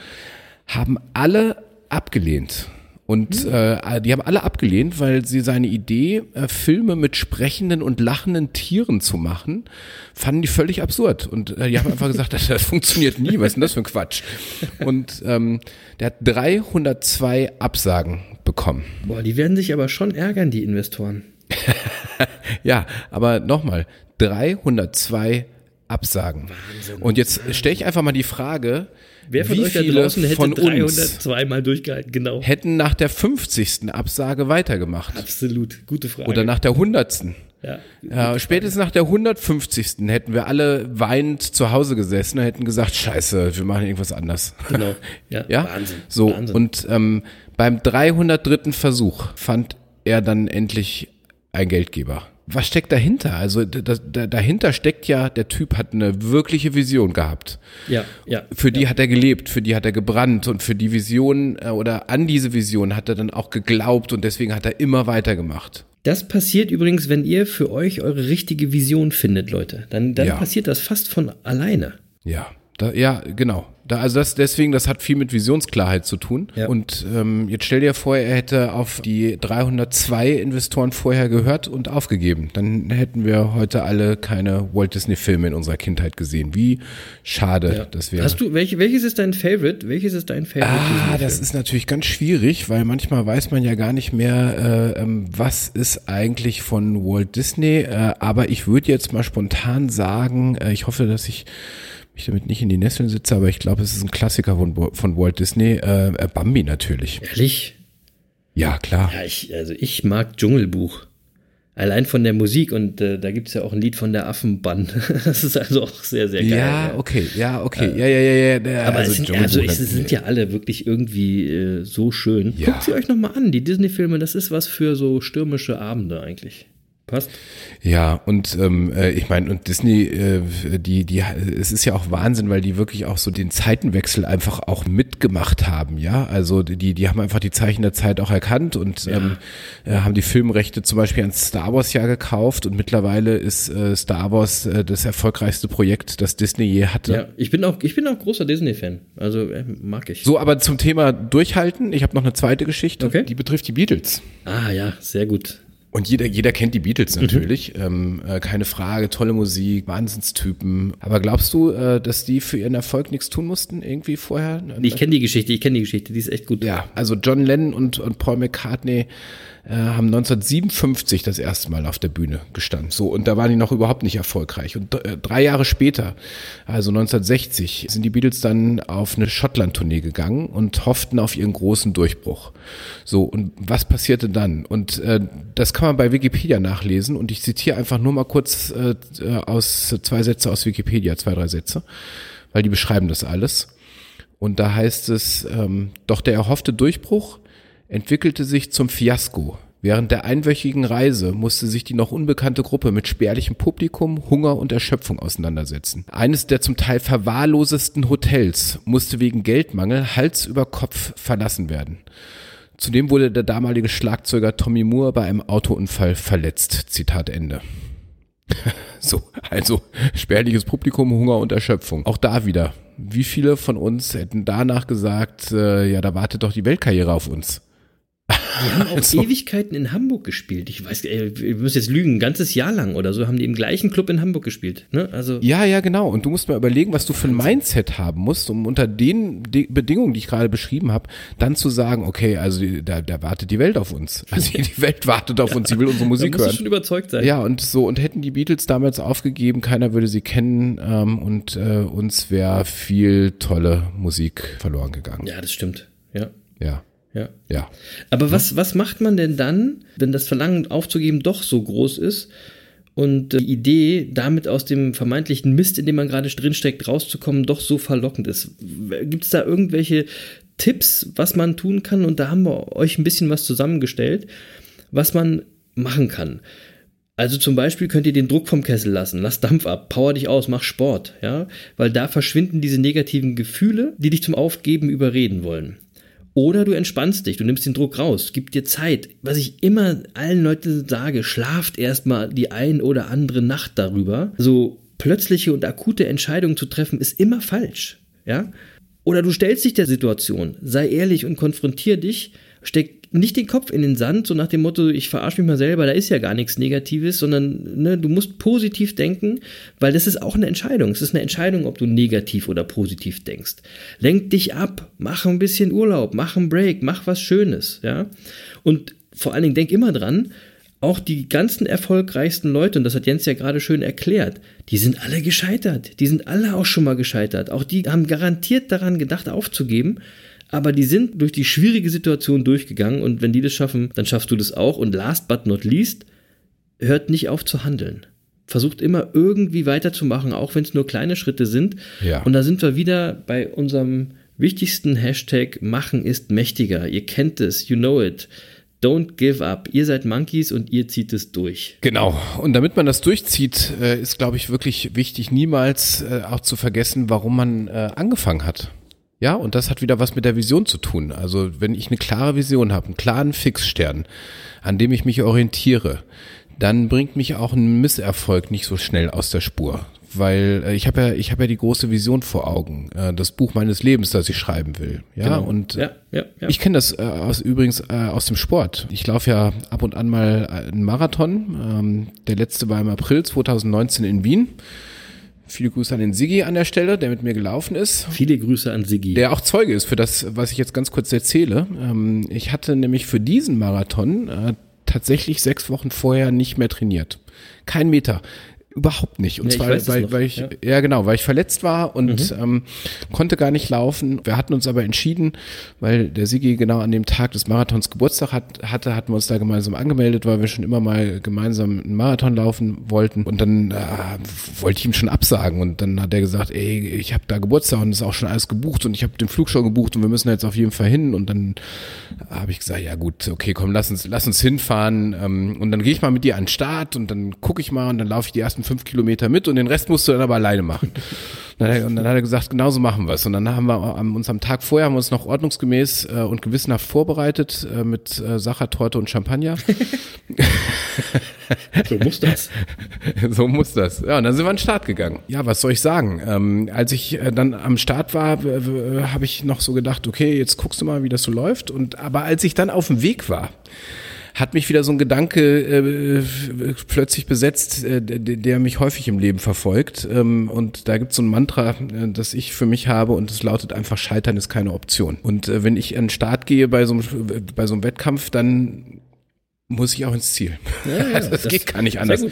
haben alle abgelehnt. Und äh, die haben alle abgelehnt, weil sie seine Idee, äh, Filme mit sprechenden und lachenden Tieren zu machen, fanden die völlig absurd. Und äh, die haben einfach gesagt, das, das funktioniert nie, was ist denn das für ein Quatsch? Und ähm, der hat 302 Absagen bekommen. Boah, die werden sich aber schon ärgern, die Investoren. ja, aber nochmal, 302 Absagen. Wahnsinn. Und jetzt stelle ich einfach mal die Frage, Wer von wie euch da viele draußen hätte von 302 uns Mal durchgehalten? Genau. hätten nach der 50. Absage weitergemacht? Absolut. Gute Frage. Oder nach der 100. ja. Ja, spätestens nach der 150. hätten wir alle weinend zu Hause gesessen und hätten gesagt, scheiße, wir machen irgendwas anders. Genau. Ja, Ja, Wahnsinn. So, Wahnsinn. und ähm, beim 303. Versuch fand er dann endlich ein Geldgeber. Was steckt dahinter? Also da, da, dahinter steckt ja, der Typ hat eine wirkliche Vision gehabt. ja, ja. Für die hat er gelebt, für die hat er gebrannt und für die Vision äh, oder an diese Vision hat er dann auch geglaubt und deswegen hat er immer weitergemacht. Das passiert übrigens, wenn ihr für euch eure richtige Vision findet, Leute. Dann, dann Ja. passiert das fast von alleine. Ja, da, ja, genau. Da, also das deswegen, das hat viel mit Visionsklarheit zu tun. Ja. Und ähm, jetzt stell dir vor, er hätte auf die 302 Investoren vorher gehört und aufgegeben. Dann hätten wir heute alle keine Walt Disney Filme in unserer Kindheit gesehen. Wie schade das wäre. Hast du, welche, welches ist dein Favorite? Welches ist dein Favorite? Ah, das ist natürlich ganz schwierig, weil manchmal weiß man ja gar nicht mehr, äh, ähm, was ist eigentlich von Walt Disney. Äh, aber ich würde jetzt mal spontan sagen, äh, ich hoffe, dass ich mich damit nicht in die Nesseln sitze, aber ich glaube, es ist ein Klassiker von, von Walt Disney. Äh, äh, Bambi natürlich. Ehrlich? Ja, klar. Ja, ich, also ich mag Dschungelbuch. Allein von der Musik und äh, da gibt es ja auch ein Lied von der Affenband. Das ist also auch sehr, sehr geil. Ja, okay, ja, okay, ja, ja, ja, ja. ja Aber also es, sind, Dschungelbuch also es sind ja alle wirklich irgendwie äh, so schön. Ja. Guckt sie euch nochmal an. Die Disney-Filme, das ist was für so stürmische Abende eigentlich. Passt? Ja, und ähm, äh, ich meine, und Disney, äh, die, die, es ist ja auch Wahnsinn, weil die wirklich auch so den Zeitenwechsel einfach auch mitgemacht haben, ja. Also die, die haben einfach die Zeichen der Zeit auch erkannt und ähm, äh, haben die Filmrechte zum Beispiel an Star Wars ja gekauft und mittlerweile ist äh, Star Wars äh, das erfolgreichste Projekt, das Disney je hatte. Ja, ich bin auch, ich bin auch großer Disney-Fan. Also äh, mag ich. So, aber zum Thema Durchhalten, ich habe noch eine zweite Geschichte, Okay. die betrifft die Beatles. Ah ja, sehr gut. Und jeder, jeder kennt die Mhm. Beatles natürlich, ähm, äh, keine Frage, tolle Musik, Wahnsinnstypen. Aber glaubst du, äh, dass die für ihren Erfolg nichts tun mussten, irgendwie vorher? Ich kenne die Geschichte, ich kenne die Geschichte, die ist echt gut. ja, also John Lennon und, und Paul McCartney äh, haben 1957 das erste Mal auf der Bühne gestanden. So, und da waren die noch überhaupt nicht erfolgreich. Und äh, drei Jahre später, also 1960, sind die Beatles dann auf eine Schottland-Tournee gegangen und hofften auf ihren großen Durchbruch. So, und was passierte dann? Und äh, das kann man bei Wikipedia nachlesen. Und ich zitiere einfach nur mal kurz äh, äh, aus zwei Sätze aus Wikipedia, zwei, drei Sätze, weil die beschreiben das alles. Und da heißt es, ähm, doch der erhoffte Durchbruch entwickelte sich zum Fiasko. Während der einwöchigen Reise musste sich die noch unbekannte Gruppe mit spärlichem Publikum, Hunger und Erschöpfung auseinandersetzen. Eines der zum Teil verwahrlosesten Hotels musste wegen Geldmangel Hals über Kopf verlassen werden. Zudem wurde der damalige Schlagzeuger Tommy Moore bei einem Autounfall verletzt. Zitat Ende. So, also spärliches Publikum, Hunger und Erschöpfung. Auch da wieder. Wie viele von uns hätten danach gesagt, äh, ja, da wartet doch die Weltkarriere auf uns? Die haben auch Also- Ewigkeiten in Hamburg gespielt. Ich weiß, ey, wir müssen jetzt lügen, ein ganzes Jahr lang oder so haben die im gleichen Club in Hamburg gespielt. Ne? Also Ja, ja, genau. Und du musst mal überlegen, was du für ein Mindset haben musst, um unter den De Bedingungen, die ich gerade beschrieben habe, dann zu sagen, okay, also da, da wartet die Welt auf uns. Also die Welt wartet auf uns, sie will unsere da Musik du hören. schon überzeugt sein. Ja, und so, und hätten die Beatles damals aufgegeben, keiner würde sie kennen ähm, und äh, uns wäre viel tolle Musik verloren gegangen. ja, das stimmt. Ja, Ja, ja. ja. Aber was, was macht man denn dann, wenn das Verlangen aufzugeben doch so groß ist und die Idee, damit aus dem vermeintlichen Mist, in dem man gerade drinsteckt, rauszukommen, doch so verlockend ist? Gibt es da irgendwelche Tipps, was man tun kann? Und da haben wir euch ein bisschen was zusammengestellt, was man machen kann. Also zum Beispiel könnt ihr den Druck vom Kessel lassen, lass Dampf ab, power dich aus, mach Sport, ja, weil da verschwinden diese negativen Gefühle, die dich zum Aufgeben überreden wollen. Oder du entspannst dich, du nimmst den Druck raus, gib dir Zeit. Was ich immer allen Leuten sage, schlaft erstmal die ein oder andere Nacht darüber. So plötzliche und akute Entscheidungen zu treffen, ist immer falsch, ja. Oder du stellst dich der Situation, sei ehrlich und konfrontier dich steck nicht den Kopf in den Sand, so nach dem Motto, ich verarsche mich mal selber, da ist ja gar nichts Negatives, sondern ne, du musst positiv denken, weil das ist auch eine Entscheidung. Es ist eine Entscheidung, ob du negativ oder positiv denkst. Lenk dich ab, mach ein bisschen Urlaub, mach einen Break, mach was Schönes, ja. Und vor allen Dingen denk immer dran, auch die ganzen erfolgreichsten Leute, und das hat Jens ja gerade schön erklärt, die sind alle gescheitert. Die sind alle auch schon mal gescheitert. Auch die haben garantiert daran gedacht, aufzugeben. Aber die sind durch die schwierige Situation durchgegangen und wenn die das schaffen, dann schaffst du das auch. Und last but not least, hört nicht auf zu handeln. Versucht immer irgendwie weiterzumachen, auch wenn es nur kleine Schritte sind. Ja. Und da sind wir wieder bei unserem wichtigsten Hashtag, machen ist mächtiger. Ihr kennt es, you know it. Don't give up. Ihr seid Monkeys und ihr zieht es durch. Genau. Und damit man das durchzieht, äh, ist, glaube ich, wirklich wichtig, niemals äh, auch zu vergessen, warum man äh, angefangen hat. Ja, und das hat wieder was mit der Vision zu tun. Also wenn ich eine klare Vision habe, einen klaren Fixstern, an dem ich mich orientiere, dann bringt mich auch ein Misserfolg nicht so schnell aus der Spur weil äh, ich habe ja, ich habe ja die große Vision vor Augen, äh, das Buch meines Lebens, das ich schreiben will. Ja, Genau. und Ja, ja, ja. ich kenne das äh, aus, übrigens aus dem Sport. Ich laufe ja ab und an mal einen Marathon. Ähm, der letzte war im April 2019 in Wien. Viele Grüße an den Siggi an der Stelle, der mit mir gelaufen ist. Viele Grüße an Sigi. Der auch Zeuge ist für das, was ich jetzt ganz kurz erzähle. Ähm, ich hatte nämlich für diesen Marathon äh, tatsächlich sechs Wochen vorher nicht mehr trainiert. Kein Meter. Überhaupt nicht. Und Ja, zwar, weil, weil ich, ja. ja. genau, weil ich verletzt war und ähm, konnte gar nicht laufen. Wir hatten uns aber entschieden, weil der Sigi genau an dem Tag des Marathons Geburtstag hat, hatte, hatten wir uns da gemeinsam angemeldet, weil wir schon immer mal gemeinsam einen Marathon laufen wollten. Und dann äh, wollte ich ihm schon absagen. Und dann hat er gesagt, ey, ich habe da Geburtstag und ist auch schon alles gebucht und ich habe den Flug schon gebucht und wir müssen jetzt auf jeden Fall hin. Und dann habe ich gesagt, ja gut, okay, komm, lass uns, lass uns hinfahren. Ähm, und dann gehe ich mal mit dir an den Start und dann gucke ich mal und dann laufe ich die ersten fünf Kilometer mit und den Rest musst du dann aber alleine machen. Dann hat er- Und dann hat er gesagt, genauso machen wir es. Und dann haben wir am- uns am Tag vorher haben wir uns noch ordnungsgemäß äh, und gewissenhaft vorbereitet äh, mit äh, Sachertorte und Champagner. So muss das. so muss das. Ja, und dann sind wir an den Start gegangen. Ja, was soll ich sagen? Ähm, als ich äh, dann am Start war, habe ich noch so gedacht, okay, jetzt guckst du mal, wie das so läuft. Und aber als ich dann auf dem Weg war, hat mich wieder so ein Gedanke äh, plötzlich besetzt, äh, der, der mich häufig im Leben verfolgt. Ähm, und da gibt es so ein Mantra, äh, das ich für mich habe und es lautet einfach, Scheitern ist keine Option. Und äh, wenn ich an den Start gehe bei so, einem, bei so einem Wettkampf, dann muss ich auch ins Ziel. Ja, ja, also das, das- geht gar nicht anders.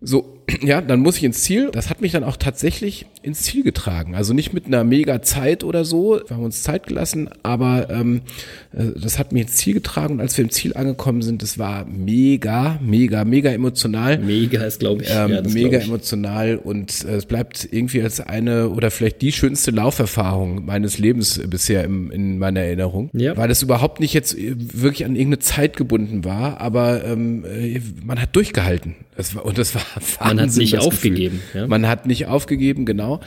So, ja, dann muss ich ins Ziel. Das hat mich dann auch tatsächlich ins Ziel getragen. Also nicht mit einer mega Zeit oder so. Wir haben uns Zeit gelassen, aber ähm, äh, das hat mich ins Ziel getragen. Und als wir im Ziel angekommen sind, das war mega, mega, mega emotional. Mega ist, glaube ich. Ähm, ja, mega ich. emotional und äh, es bleibt irgendwie als eine oder vielleicht die schönste Lauferfahrung meines Lebens bisher im, in meiner Erinnerung, Ja. weil das überhaupt nicht jetzt äh, wirklich an irgendeine Zeit gebunden war, aber ähm, äh, man hat durchgehalten. Das war, und das war Man hat nicht aufgegeben, ja. Man hat nicht aufgegeben, genau.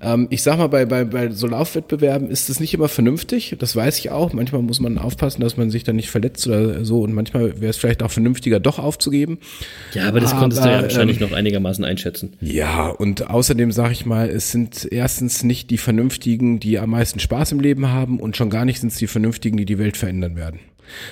Ähm, ich sag mal, bei, bei, bei so Laufwettbewerben ist es nicht immer vernünftig. Das weiß ich auch. Manchmal muss man aufpassen, dass man sich da nicht verletzt oder so. Und manchmal wäre es vielleicht auch vernünftiger, doch aufzugeben. Ja, aber das konntest du ja Aber, wahrscheinlich ähm, noch einigermaßen einschätzen. Ja, und außerdem sage ich mal, es sind erstens nicht die Vernünftigen, die am meisten Spaß im Leben haben und schon gar nicht sind es die Vernünftigen, die die Welt verändern werden.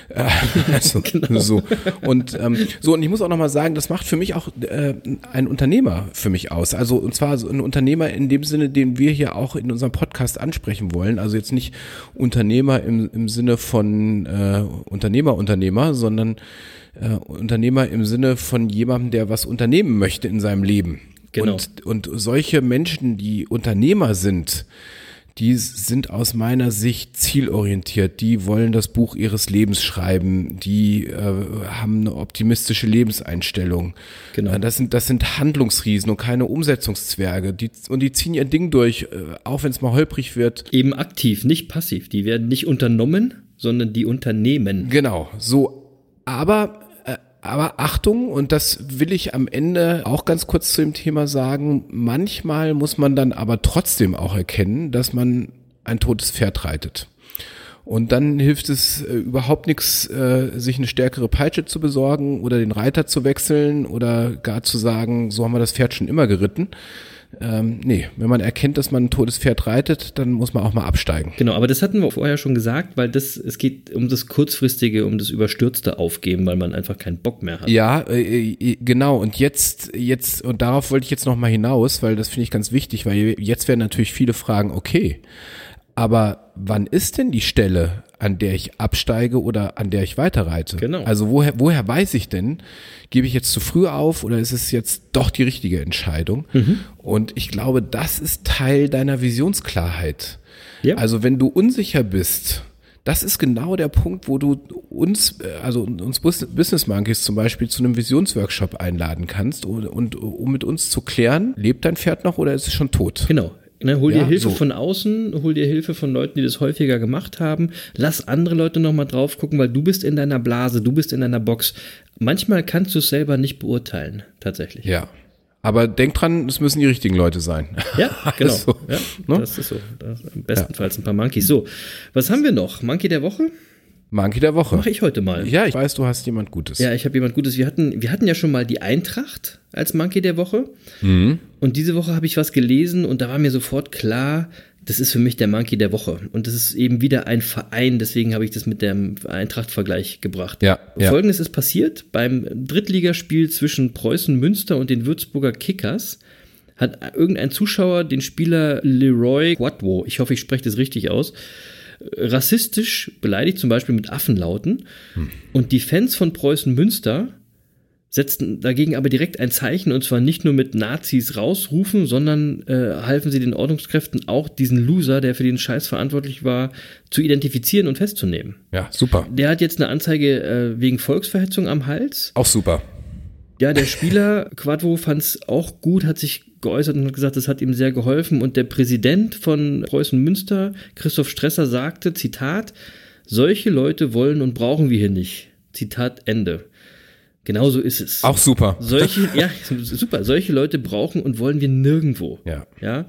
Äh, also, Genau. so und ähm, so und ich muss auch noch mal sagen, das macht für mich auch äh, ein Unternehmer für mich aus. Also und zwar so ein Unternehmer in dem Sinne, den wir hier auch in unserem Podcast ansprechen wollen. Also jetzt nicht Unternehmer im, im Sinne von äh, Unternehmer Unternehmer, sondern äh, Unternehmer im Sinne von jemandem, der was unternehmen möchte in seinem Leben. Genau. Und, und solche Menschen, die Unternehmer sind, die sind aus meiner Sicht zielorientiert. Die wollen das Buch ihres Lebens schreiben. Die äh, haben eine optimistische Lebenseinstellung. Genau. Äh, Das sind, das sind Handlungsriesen und keine Umsetzungszwerge. Die, und die ziehen ihr Ding durch, äh, auch wenn es mal holprig wird. Eben aktiv, nicht passiv. Die werden nicht unternommen, sondern die unternehmen. Genau, so. Aber, aber Achtung, und das will ich am Ende auch ganz kurz zu dem Thema sagen, manchmal muss man dann aber trotzdem auch erkennen, dass man ein totes Pferd reitet. Und dann hilft es äh, überhaupt nichts, äh, sich eine stärkere Peitsche zu besorgen oder den Reiter zu wechseln oder gar zu sagen, so haben wir das Pferd schon immer geritten. Ähm, nee, wenn man erkennt, dass man ein totes Pferd reitet, dann muss man auch mal absteigen. Genau, aber das hatten wir vorher schon gesagt, weil das, es geht um das kurzfristige, um das überstürzte Aufgeben, weil man einfach keinen Bock mehr hat. Ja, äh, äh genau. Und jetzt, jetzt, und darauf wollte ich jetzt nochmal hinaus, weil das finde ich ganz wichtig, weil jetzt werden natürlich viele fragen, okay, aber wann ist denn die Stelle, an der ich absteige oder an der ich weiterreite? Genau. Also woher, woher weiß ich denn, gebe ich jetzt zu früh auf oder ist es jetzt doch die richtige Entscheidung? Mhm. Und ich glaube, das ist Teil deiner Visionsklarheit. Ja. Also wenn du unsicher bist, das ist genau der Punkt, wo du uns, also uns Business Monkeys zum Beispiel zu einem Visionsworkshop einladen kannst und, und um mit uns zu klären, lebt dein Pferd noch oder ist es schon tot? Genau. Ne, hol dir ja, Hilfe so. von außen, hol dir Hilfe von Leuten, die das häufiger gemacht haben. Lass andere Leute nochmal drauf gucken, weil du bist in deiner Blase, du bist in deiner Box. Manchmal kannst du es selber nicht beurteilen, tatsächlich. Ja. Aber denk dran, es müssen die richtigen Leute sein. Ja, genau. also, ja, ne? Das ist so. Das bestenfalls ja. ein paar Monkeys. So, was haben wir noch? Monkey der Woche? Monkey der Woche. Mache ich heute mal. Ja, ich weiß, du hast jemand Gutes. Ja, ich habe jemand Gutes. Wir hatten, wir hatten ja schon mal die Eintracht als Monkey der Woche. Mhm. Und diese Woche habe ich was gelesen und da war mir sofort klar, das ist für mich der Monkey der Woche. Und das ist eben wieder ein Verein, deswegen habe ich das mit dem Eintracht-Vergleich gebracht. Ja, ja. Folgendes ist passiert beim Drittligaspiel zwischen Preußen Münster und den Würzburger Kickers hat irgendein Zuschauer den Spieler Leroy Quadwo, ich hoffe, ich spreche das richtig aus, rassistisch beleidigt, zum Beispiel mit Affenlauten. Hm. Und die Fans von Preußen Münster setzten dagegen aber direkt ein Zeichen und zwar nicht nur mit Nazis rausrufen, sondern äh, halfen sie den Ordnungskräften auch diesen Loser, der für den Scheiß verantwortlich war, zu identifizieren und festzunehmen. Ja, super. Der hat jetzt eine Anzeige äh, wegen Volksverhetzung am Hals. Auch super. Ja, der Spieler Quadvo fand es auch gut, hat sich geäußert und hat gesagt, das hat ihm sehr geholfen. Und der Präsident von Preußen Münster, Christoph Stresser, sagte, Zitat, solche Leute wollen und brauchen wir hier nicht. Zitat Ende. Genauso ist es. Auch super. Solche, ja, super. Solche Leute brauchen und wollen wir nirgendwo. Ja. Ja.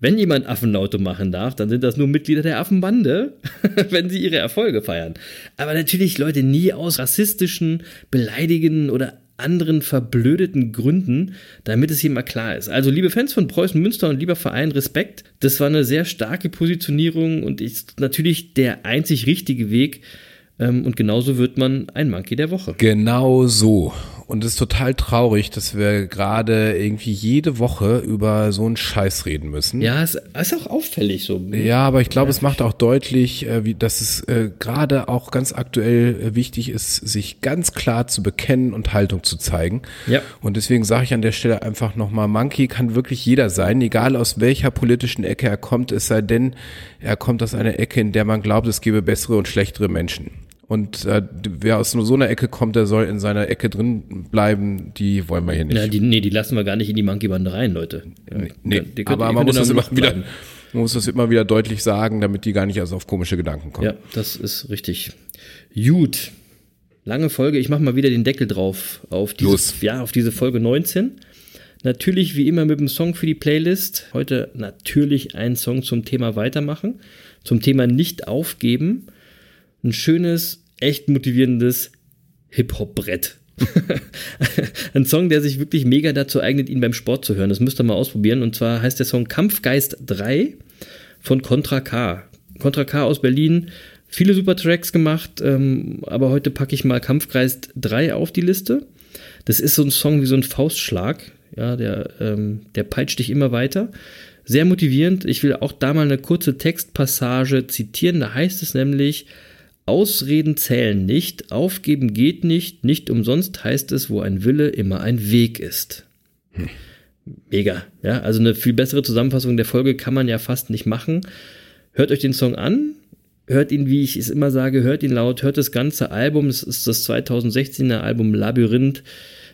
Wenn jemand Affenlaute machen darf, dann sind das nur Mitglieder der Affenbande, wenn sie ihre Erfolge feiern. Aber natürlich Leute nie aus rassistischen, beleidigenden oder anderen verblödeten Gründen, damit es hier mal klar ist. Also, liebe Fans von Preußen Münster und lieber Verein, Respekt. Das war eine sehr starke Positionierung und ist natürlich der einzig richtige Weg, ähm, und genauso wird man ein Monkey der Woche. Genau so. Und es ist total traurig, dass wir gerade irgendwie jede Woche über so einen Scheiß reden müssen. Ja, es ist auch auffällig so. Ja, aber ich glaube, es macht auch deutlich, äh, wie, dass es äh, gerade auch ganz aktuell äh, wichtig ist, sich ganz klar zu bekennen und Haltung zu zeigen. Ja. Und deswegen sage ich an der Stelle einfach nochmal, Monkey kann wirklich jeder sein, egal aus welcher politischen Ecke er kommt, es sei denn, er kommt aus einer Ecke, in der man glaubt, es gebe bessere und schlechtere Menschen. Und äh, wer aus so einer Ecke kommt, der soll in seiner Ecke drin bleiben. Die wollen wir hier nicht. Ja, die, nee, die lassen wir gar nicht in die Monkey-Bande rein, Leute. Nee, nee die, die aber man muss das immer wieder, man muss das immer wieder deutlich sagen, damit die gar nicht erst auf komische Gedanken kommen. Ja, das ist richtig. Gut. Lange Folge. Ich mache mal wieder den Deckel drauf auf, dieses, ja, auf diese Folge 19. Natürlich wie immer mit dem Song für die Playlist. Heute natürlich ein Song zum Thema Weitermachen, zum Thema Nicht aufgeben ein schönes, echt motivierendes Hip-Hop-Brett. ein Song, der sich wirklich mega dazu eignet, ihn beim Sport zu hören. Das müsst ihr mal ausprobieren. Und zwar heißt der Song Kampfgeist 3 von Contra K. Contra K aus Berlin. Viele super Tracks gemacht, ähm, aber heute packe ich mal Kampfgeist 3 auf die Liste. Das ist so ein Song wie so ein Faustschlag. Ja, der, ähm, der peitscht dich immer weiter. Sehr motivierend. Ich will auch da mal eine kurze Textpassage zitieren. Da heißt es nämlich, Ausreden zählen nicht, aufgeben geht nicht, nicht umsonst heißt es, wo ein Wille immer ein Weg ist. Hm. Mega, ja, also eine viel bessere Zusammenfassung der Folge kann man ja fast nicht machen. Hört euch den Song an, hört ihn, wie ich es immer sage, hört ihn laut, hört das ganze Album, es ist das 2016er Album Labyrinth.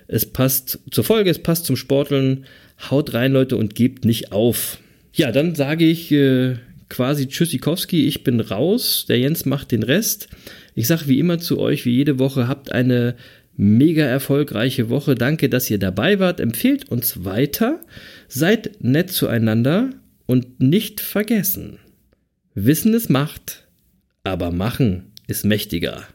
Es passt zur Folge, es passt zum Sporteln. Haut rein, Leute, und gebt nicht auf. Ja, dann sage ich äh, quasi Tschüssikowski, ich bin raus, der Jens macht den Rest. Ich sage wie immer zu euch, wie jede Woche, habt eine mega erfolgreiche Woche. Danke, dass ihr dabei wart. Empfehlt uns weiter. Seid nett zueinander und nicht vergessen. Wissen ist Macht, aber machen ist mächtiger.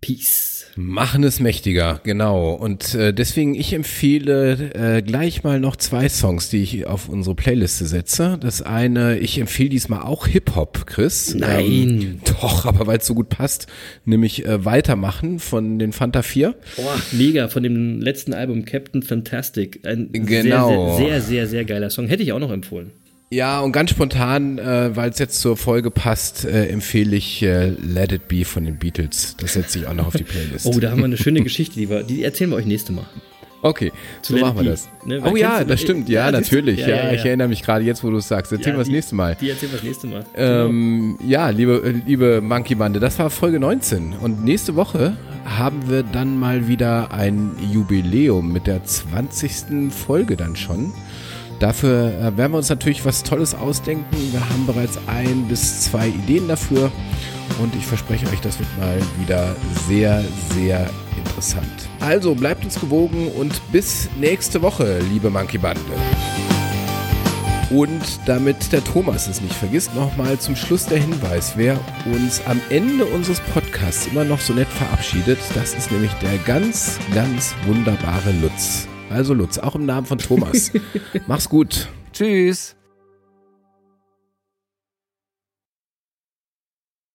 Peace. Machen es mächtiger, genau. Und äh, deswegen, ich empfehle äh, gleich mal noch zwei Songs, die ich auf unsere Playliste setze. Das eine, ich empfehle diesmal auch Hip-Hop, Chris. Nein. Ähm, doch, aber weil es so gut passt, nämlich äh, Weitermachen von den Fanta 4. Boah, mega, von dem letzten Album Captain Fantastic. Ein Genau. sehr, sehr, sehr, sehr, sehr geiler Song. Hätte ich auch noch empfohlen. Ja, und ganz spontan, äh, weil es jetzt zur Folge passt, äh, empfehle ich äh, Let It Be von den Beatles. Das setze ich auch noch auf die Playlist. Oh, da haben wir eine schöne Geschichte, die, wir, die erzählen wir euch nächste Mal. Okay, so Let It machen wir das. ne? Oh ja, das stimmt. Ja, Ja, natürlich. Ja, Ja, ja, ich erinnere mich gerade jetzt, wo du es sagst. Erzählen wir das nächste Mal. Die erzählen wir das nächste Mal. Ähm, ja, liebe, äh, liebe Monkey Bande, das war Folge 19. Und nächste Woche haben wir dann mal wieder ein Jubiläum mit der 20. Folge dann schon. Dafür äh, werden wir uns natürlich was Tolles ausdenken. Wir haben bereits ein bis zwei Ideen dafür. Und ich verspreche euch, das wird mal wieder sehr, sehr interessant. Also bleibt uns gewogen und bis nächste Woche, liebe Monkey Bande. Und damit der Thomas es nicht vergisst, nochmal zum Schluss der Hinweis, wer uns am Ende unseres Podcasts immer noch so nett verabschiedet, das ist nämlich der ganz, ganz wunderbare Lutz. Also Lutz, auch im Namen von Thomas. Mach's gut. Tschüss.